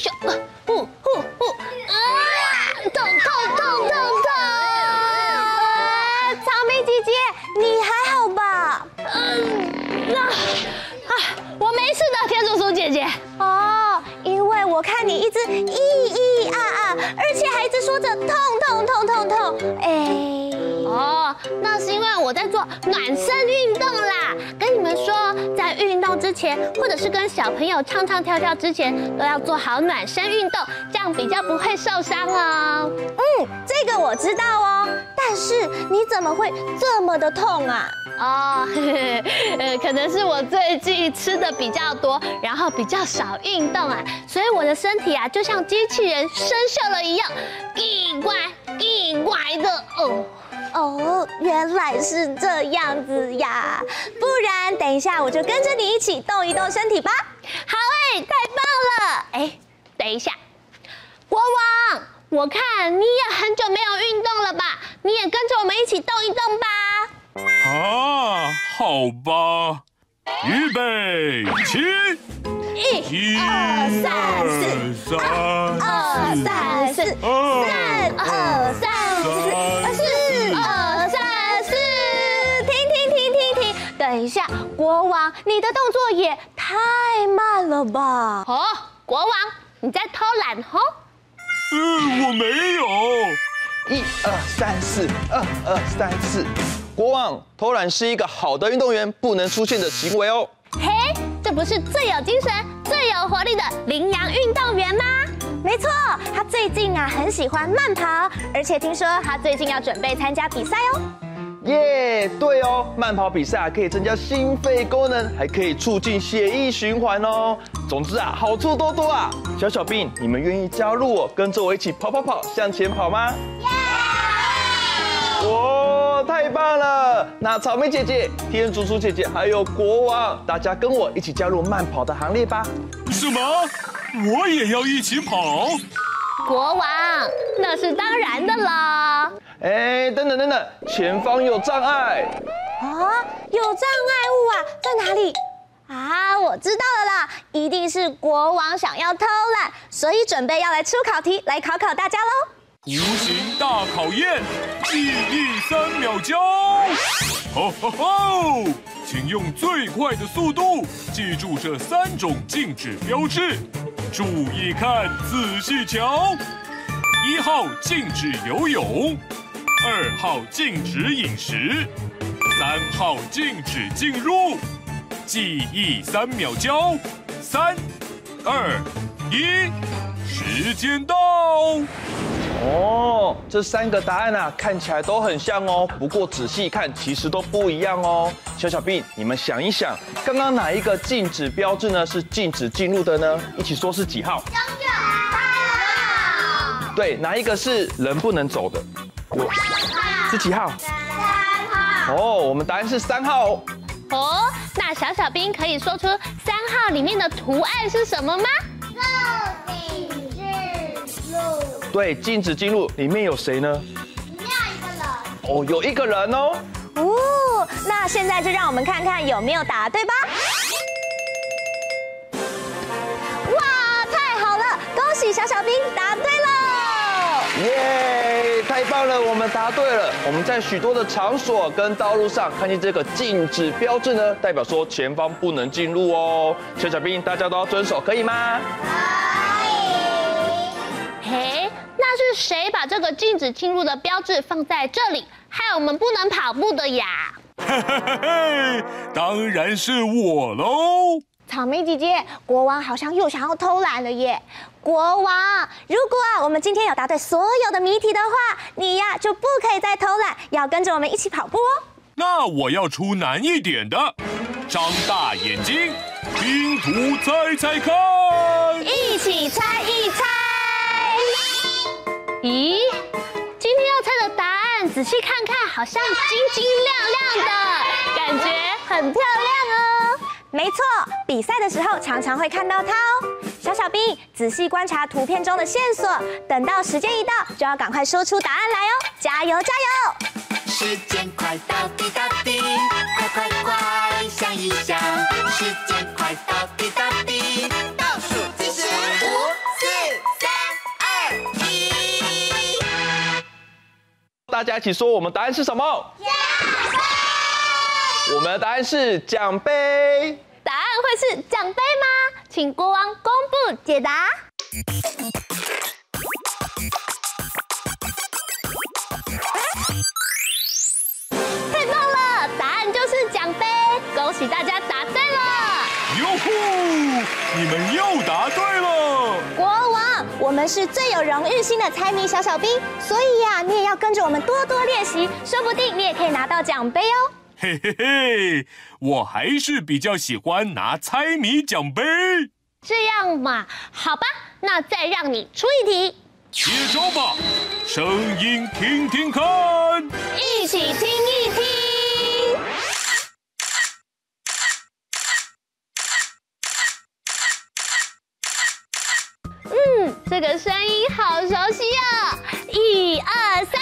咻前，或者是跟小朋友唱唱跳跳之前，都要做好暖身运动，这样比较不会受伤哦。嗯，这个我知道哦。但是你怎么会这么的痛啊？哦，呃，可能是我最近吃的比较多，然后比较少运动啊，所以我的身体啊，就像机器人生锈了一样，奇怪奇怪的哦。哦，原来是这样子呀，不然等一下我就跟着你一起动一动身体吧。好哎，太棒了！哎，等一下，国王，我看你也很久没有运动了吧？你也跟着我们一起动一动吧。啊，好吧，预备起，一、二、三、四，二、三、四，三、二、王，你的动作也太慢了吧？哦，国王，你在偷懒哦？嗯，我没有。一二三四，二二三四。国王，偷懒是一个好的运动员不能出现的行为哦。嘿，这不是最有精神、最有活力的羚羊运动员吗？没错，他最近啊很喜欢慢跑，而且听说他最近要准备参加比赛哦。耶，yeah, 对哦，慢跑比赛可以增加心肺功能，还可以促进血液循环哦。总之啊，好处多多啊。小小兵，你们愿意加入我，跟着我一起跑跑跑，向前跑吗？耶！哇，太棒了！那草莓姐姐、天竺鼠姐姐还有国王，大家跟我一起加入慢跑的行列吧。什么？我也要一起跑？国王，那是当然的啦。哎，等等等等，前方有障碍。啊，有障碍物啊，在哪里？啊，我知道了啦，一定是国王想要偷懒，所以准备要来出考题，来考考大家喽。无形大考验，记忆三秒交。吼吼吼！请用最快的速度记住这三种禁止标志，注意看，仔细瞧。一号禁止游泳，二号禁止饮食，三号禁止进入。记忆三秒交，三、二、一，时间到。哦，这三个答案啊，看起来都很像哦。不过仔细看，其实都不一样哦。小小兵，你们想一想，刚刚哪一个禁止标志呢？是禁止进入的呢？一起说是几号？对，哪一个是人不能走的？我。是几号？三号。哦，我们答案是三号哦。哦，那小小兵可以说出三号里面的图案是什么吗？对，禁止进入，里面有谁呢？里面有一个人。哦，有一个人哦。哦，那现在就让我们看看有没有答对吧。哇，太好了，恭喜小小兵答对了！耶，太棒了，我们答对了。我们在许多的场所跟道路上看见这个禁止标志呢，代表说前方不能进入哦。小小兵，大家都要遵守，可以吗？可那是谁把这个禁止进入的标志放在这里，害我们不能跑步的呀？嘿嘿嘿嘿，当然是我喽！草莓姐姐，国王好像又想要偷懒了耶！国王，如果啊我们今天有答对所有的谜题的话，你呀就不可以再偷懒，要跟着我们一起跑步哦。那我要出难一点的，张大眼睛，拼图猜猜看，一起猜一猜。咦，今天要猜的答案，仔细看看，好像晶晶亮亮的，感觉很漂亮哦。没错，比赛的时候常常会看到它哦。小小兵，仔细观察图片中的线索，等到时间一到，就要赶快说出答案来哦！加油，加油！时间快到滴答滴，快快快想一想，时间快到大家一起说，我们答案是什么？奖杯我们的答案是奖杯。答案会是奖杯吗？请国王公布解答。太棒了，答案就是奖杯！恭喜大家答对了。哟呼，你们又答对了。我们是最有荣誉心的猜谜小小兵，所以呀，你也要跟着我们多多练习，说不定你也可以拿到奖杯哦。嘿嘿嘿，我还是比较喜欢拿猜谜奖杯。这样嘛，好吧，那再让你出一题。接招吧，声音听听看，一起听一听。这个声音好熟悉啊！一二三。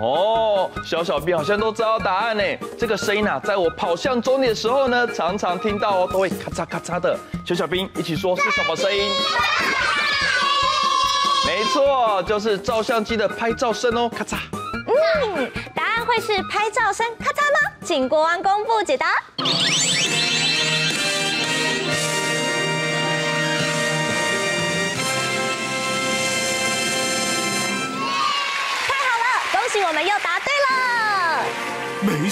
哦，小小兵好像都知道答案呢。这个声音啊，在我跑向终点的时候呢，常常听到哦，都会咔嚓咔嚓的。小小兵一起说是什么声音？没错，就是照相机的拍照声哦，咔嚓。嗯，答案会是拍照声咔嚓吗？请国王公布解答。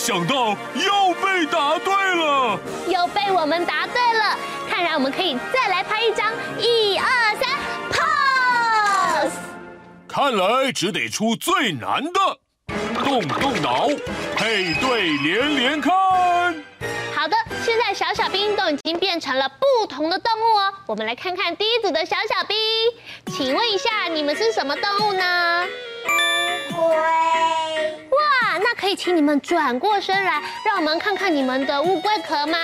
想到又被答对了，又被我们答对了。看来我们可以再来拍一张，一二三，pose。看来只得出最难的，动动脑，配对连连看。好的，现在小小兵都已经变成了不同的动物哦。我们来看看第一组的小小兵，请问一下，你们是什么动物呢？哇，那可以请你们转过身来，让我们看看你们的乌龟壳吗？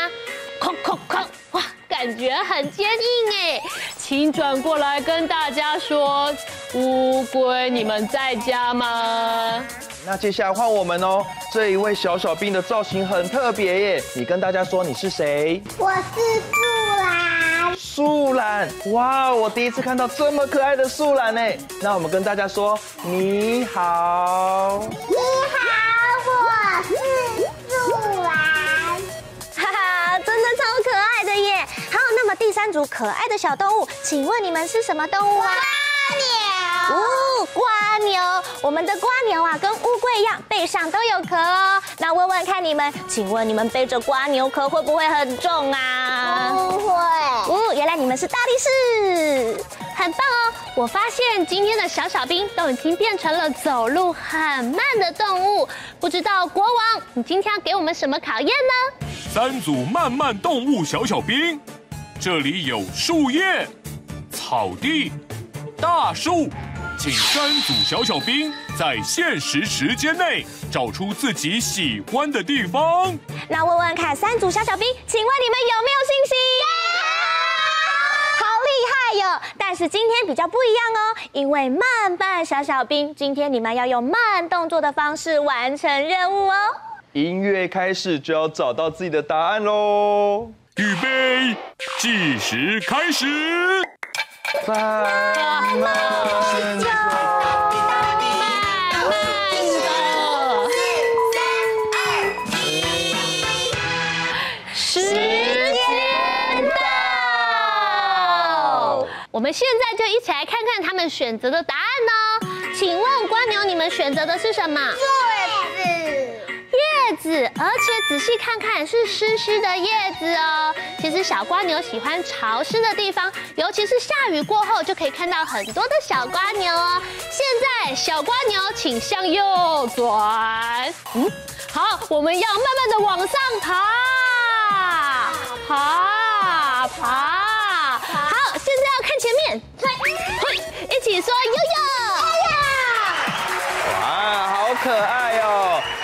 哇，感觉很坚硬哎，请转过来跟大家说，乌龟，你们在家吗？那接下来换我们哦，这一位小小兵的造型很特别耶，你跟大家说你是谁？我是树懒。树懒，哇，我第一次看到这么可爱的树懒呢。那我们跟大家说你好。你好，三组可爱的小动物，请问你们是什么动物啊？蜗牛。哦，蜗牛。我们的瓜牛啊，跟乌龟一样，背上都有壳哦。那问问看你们，请问你们背着瓜牛壳会不会很重啊？不会。哦，原来你们是大力士，很棒哦。我发现今天的小小兵都已经变成了走路很慢的动物。不知道国王，你今天要给我们什么考验呢？三组慢慢动物小小兵，这里有树叶、草地、大树。请三组小小兵在限时时间内找出自己喜欢的地方。那问问看，三组小小兵，请问你们有没有信心？好厉害哟！但是今天比较不一样哦，因为慢半小小兵，今天你们要用慢动作的方式完成任务哦。音乐开始就要找到自己的答案喽！预备，计时开始。慢慢慢慢的，时间到，我们现在就一起来看看他们选择的答案呢。请问蜗牛，你们选择的是什么？子。而且仔细看看是湿湿的叶子哦。其实小瓜牛喜欢潮湿的地方，尤其是下雨过后就可以看到很多的小瓜牛哦。现在小瓜牛请向右转，嗯，好，我们要慢慢的往上爬，爬，爬，好，现在要看前面，一起说悠悠，悠悠，哇，好可爱。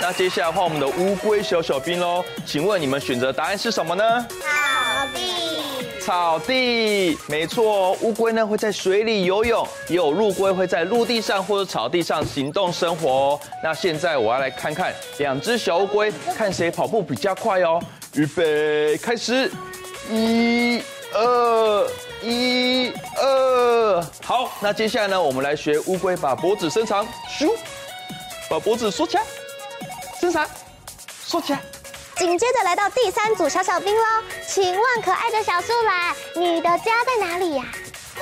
那接下来换我们的乌龟小小兵喽，请问你们选择答案是什么呢？草地。草地，没错。乌龟呢会在水里游泳，也有陆龟会在陆地上或者草地上行动生活哦。那现在我要来看看两只小乌龟，看谁跑步比较快哦。预备，开始，一、二，一、二。好，那接下来呢，我们来学乌龟把脖子伸长，咻，把脖子缩起来。伸长，缩起来。紧接着来到第三组小小兵喽，请问可爱的小树懒，你的家在哪里呀？树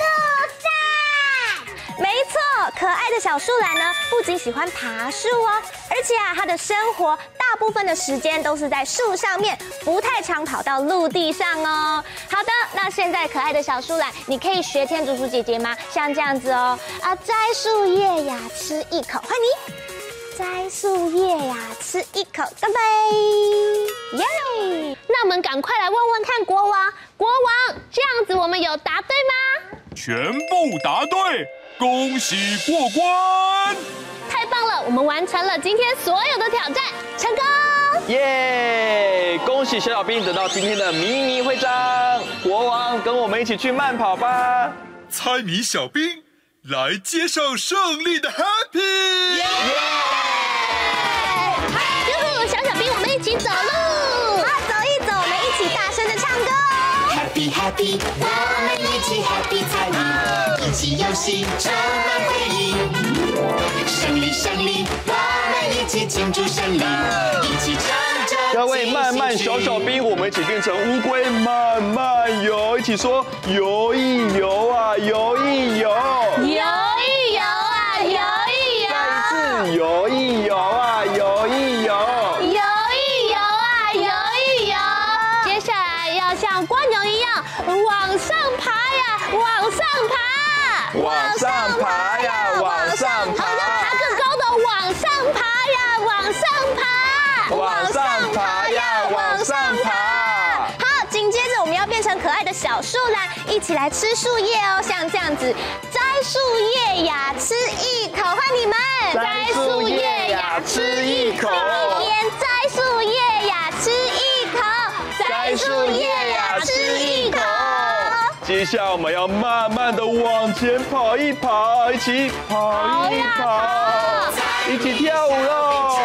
在。没错，可爱的小树懒呢，不仅喜欢爬树哦，而且啊，它的生活大部分的时间都是在树上面，不太常跑到陆地上哦。好的，那现在可爱的小树懒，你可以学天竺鼠姐姐吗？像这样子哦，啊，摘树叶呀，吃一口，换你。摘树叶呀，吃一口，干杯！耶、yeah！那我们赶快来问问看国王，国王，这样子我们有答对吗？全部答对，恭喜过关！太棒了，我们完成了今天所有的挑战，成功！耶！恭喜小小兵得到今天的迷你徽章，国王跟我们一起去慢跑吧！猜谜小兵来接受胜利的 Happy！耶！Happy Happy，我们一起 Happy 猜谜，一起游戏充满回忆。胜利胜利，我们一起庆祝胜利，一起唱着。各位慢慢小小兵，我们一起变成乌龟慢慢游，一起说游一游啊，游一游，游一游啊，游一游，再次游一游往上爬呀，往上爬，爬更高的，往上爬。呀，往上爬，往上爬呀，往上爬。好，紧接着我们要变成可爱的小树懒，一起来吃树叶哦，像这样子，摘树叶呀，吃一口，换你们，摘树叶呀，吃一口，摘树叶下我们要慢慢的往前跑一跑，一起跑一跑，一起跳舞喽！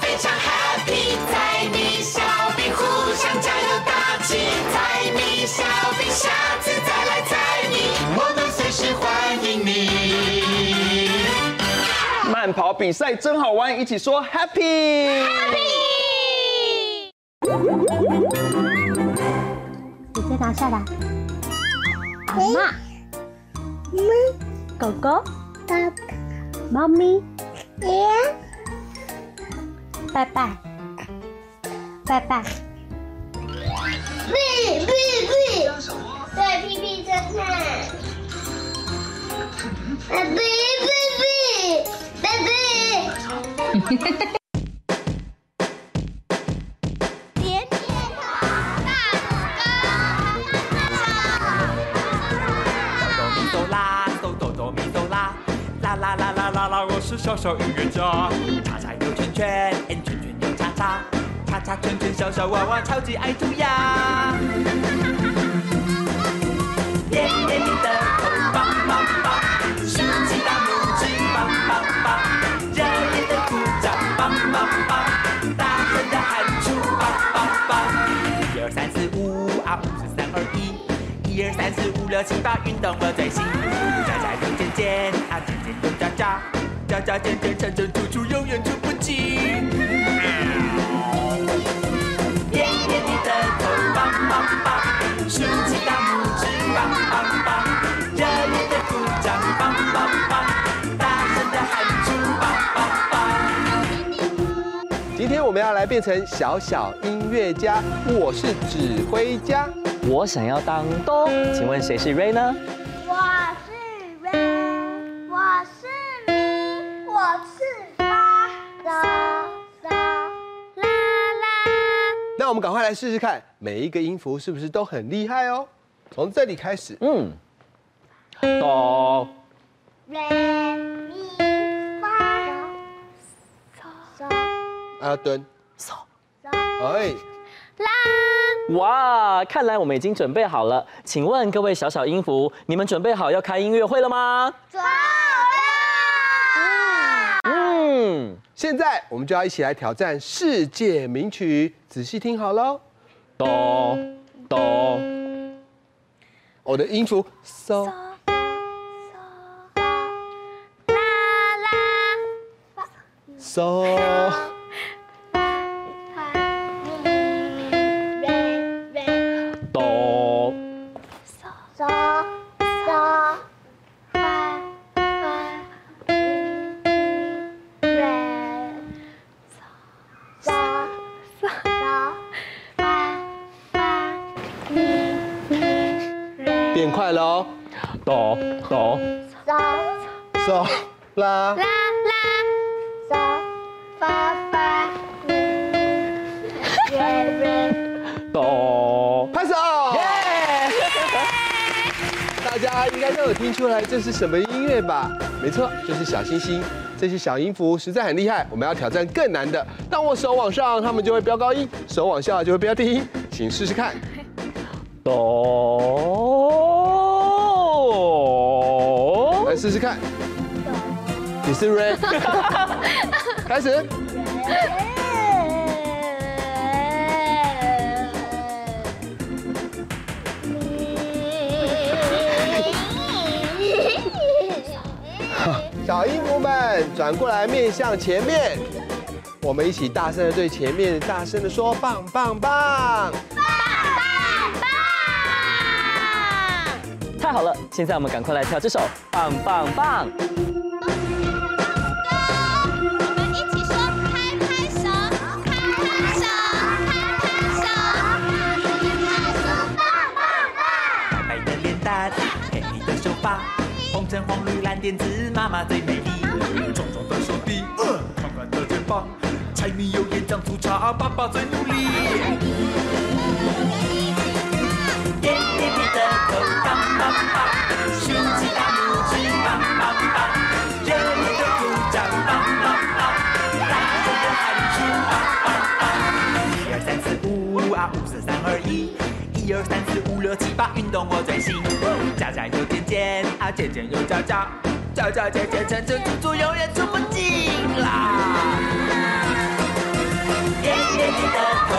非常 happy，猜谜小兵互相加油打气，猜谜小兵下次再来猜谜，我们随时欢迎你。慢跑比赛真好玩，一起说 happy。happy。直接拿下来。Mama Coco Papa Mommy Yeah Papa Papa Bì Bì Bì Đây Bì Bì thật nè 探。屁屁屁，屁屁。是小小音乐家，叉叉又圈圈，圈圈又叉叉，叉叉圈圈小小娃娃超级爱涂鸦。甜甜蜜的头棒棒棒，竖起大拇指棒棒棒，热烈的鼓掌棒棒棒，大声的喊出棒棒棒。一二三四五啊，五四三二一，一二三四五六七八，运动乐在心。喳喳又尖尖啊，尖尖又喳喳。喳喳尖尖，唱唱吐吐，永远出不尽。甜甜蜜的头棒棒棒，竖起大拇指棒棒棒，热烈的鼓掌棒棒棒，大声的喊出棒棒棒。今天我们要来变成小小音乐家，我是指挥家。我想要当哆，请问谁是 Ray 呢？们赶快来试试看，每一个音符是不是都很厉害哦？从这里开始，嗯，哆，瑞咪发，嗦啊蹲，嗦，哎，啦，哇，看来我们已经准备好了。请问各位小小音符，你们准备好要开音乐会了吗？走啦！嗯，现在我们就要一起来挑战世界名曲，仔细听好喽。哆，哆，我的音符嗦，啦啦，嗦，变快了哦，哆，哆，嗦嗦啦啦，啦，嗦发发咪瑞瑞。哆，拍手！大家应该都有听出来这是什么音乐吧？没错，就是小星星。这些小音符实在很厉害，我们要挑战更难的。当我手往上，他们就会飙高音；手往下就会飙低音。请试试看。哆，来试试看。你是 Ray，开始。小音符们转过来，面向前面。我们一起大声的对前面大声的说：棒棒棒！太好了！现在我们赶快来跳这首《棒棒棒》。我们一起说拍拍手，拍拍手，拍拍手，白白的脸蛋，黑黑的手发，红橙黄绿蓝靛紫，妈妈最美丽。壮壮的手臂，宽宽的肩膀，柴米油盐酱醋茶，爸爸最努力。点点点的头，六七八，运动我最行。加加又减减啊，减减又加加，加加减减成成处处永远出不尽啦。点点点的头，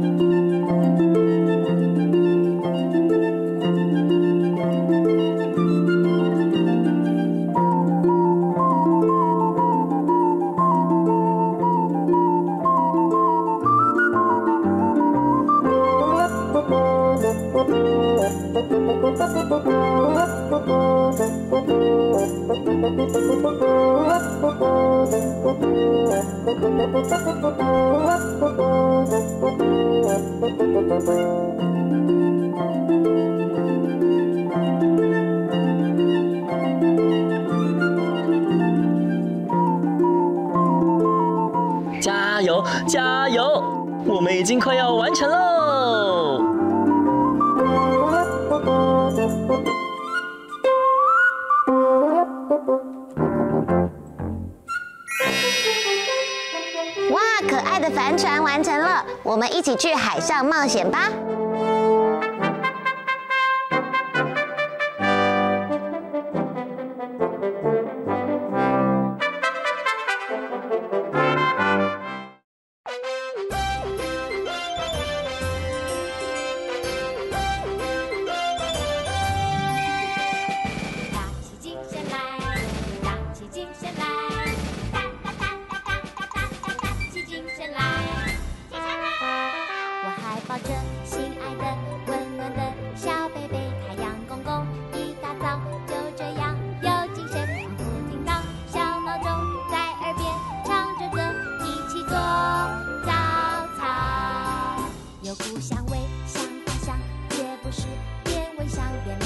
加油，加油！我们已经快要起去海上冒险吧！Sao